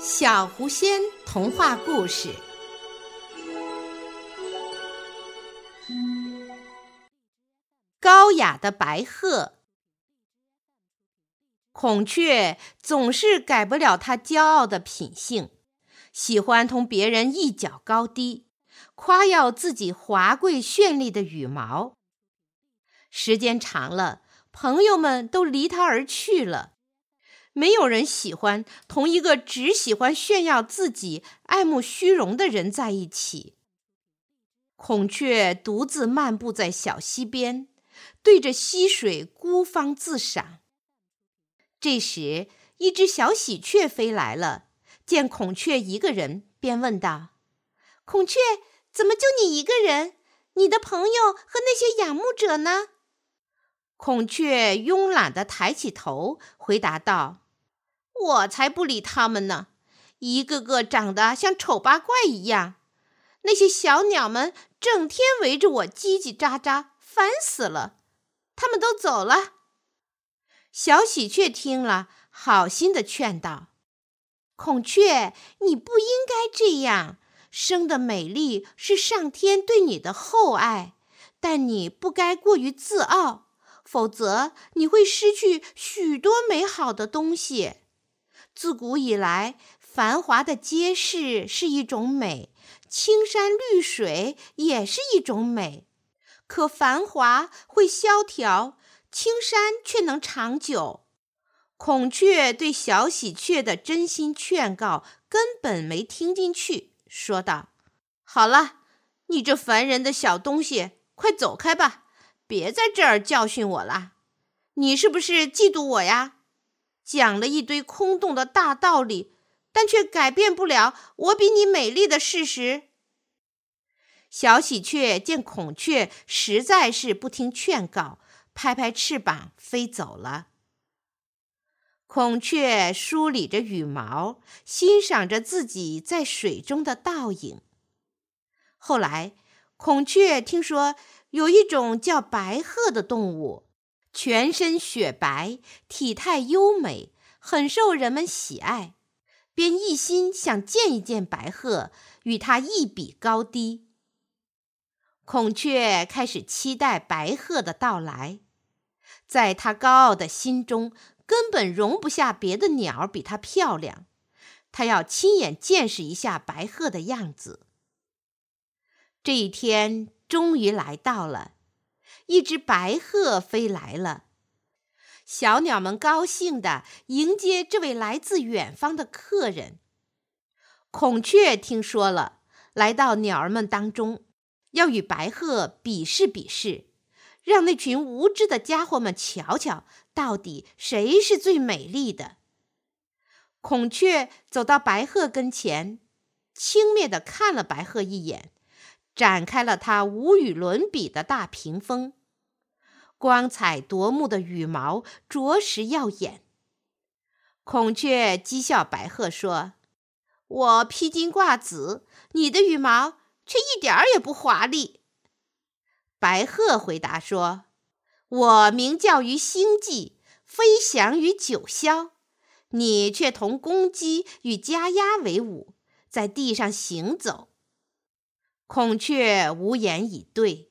小狐仙童话故事：高雅的白鹤。孔雀总是改不了它骄傲的品性，喜欢同别人一较高低，夸耀自己华贵绚丽的羽毛。时间长了，朋友们都离它而去了。没有人喜欢同一个只喜欢炫耀自己、爱慕虚荣的人在一起。孔雀独自漫步在小溪边，对着溪水孤芳自赏。这时，一只小喜鹊飞来了，见孔雀一个人，便问道：“孔雀，怎么就你一个人？你的朋友和那些仰慕者呢？”孔雀慵懒地抬起头，回答道。我才不理他们呢！一个个长得像丑八怪一样。那些小鸟们整天围着我叽叽喳喳，烦死了。他们都走了。小喜鹊听了，好心的劝道：“孔雀，你不应该这样。生的美丽是上天对你的厚爱，但你不该过于自傲，否则你会失去许多美好的东西。”自古以来，繁华的街市是一种美，青山绿水也是一种美。可繁华会萧条，青山却能长久。孔雀对小喜鹊的真心劝告根本没听进去，说道：“好了，你这烦人的小东西，快走开吧，别在这儿教训我了。你是不是嫉妒我呀？”讲了一堆空洞的大道理，但却改变不了我比你美丽的事实。小喜鹊见孔雀实在是不听劝告，拍拍翅膀飞走了。孔雀梳理着羽毛，欣赏着自己在水中的倒影。后来，孔雀听说有一种叫白鹤的动物。全身雪白，体态优美，很受人们喜爱，便一心想见一见白鹤，与它一比高低。孔雀开始期待白鹤的到来，在他高傲的心中，根本容不下别的鸟比它漂亮，他要亲眼见识一下白鹤的样子。这一天终于来到了。一只白鹤飞来了，小鸟们高兴地迎接这位来自远方的客人。孔雀听说了，来到鸟儿们当中，要与白鹤比试比试，让那群无知的家伙们瞧瞧，到底谁是最美丽的。孔雀走到白鹤跟前，轻蔑地看了白鹤一眼，展开了它无与伦比的大屏风。光彩夺目的羽毛着实耀眼。孔雀讥笑白鹤说：“我披荆挂紫，你的羽毛却一点儿也不华丽。”白鹤回答说：“我鸣叫于星际，飞翔于九霄，你却同公鸡与家鸭为伍，在地上行走。”孔雀无言以对。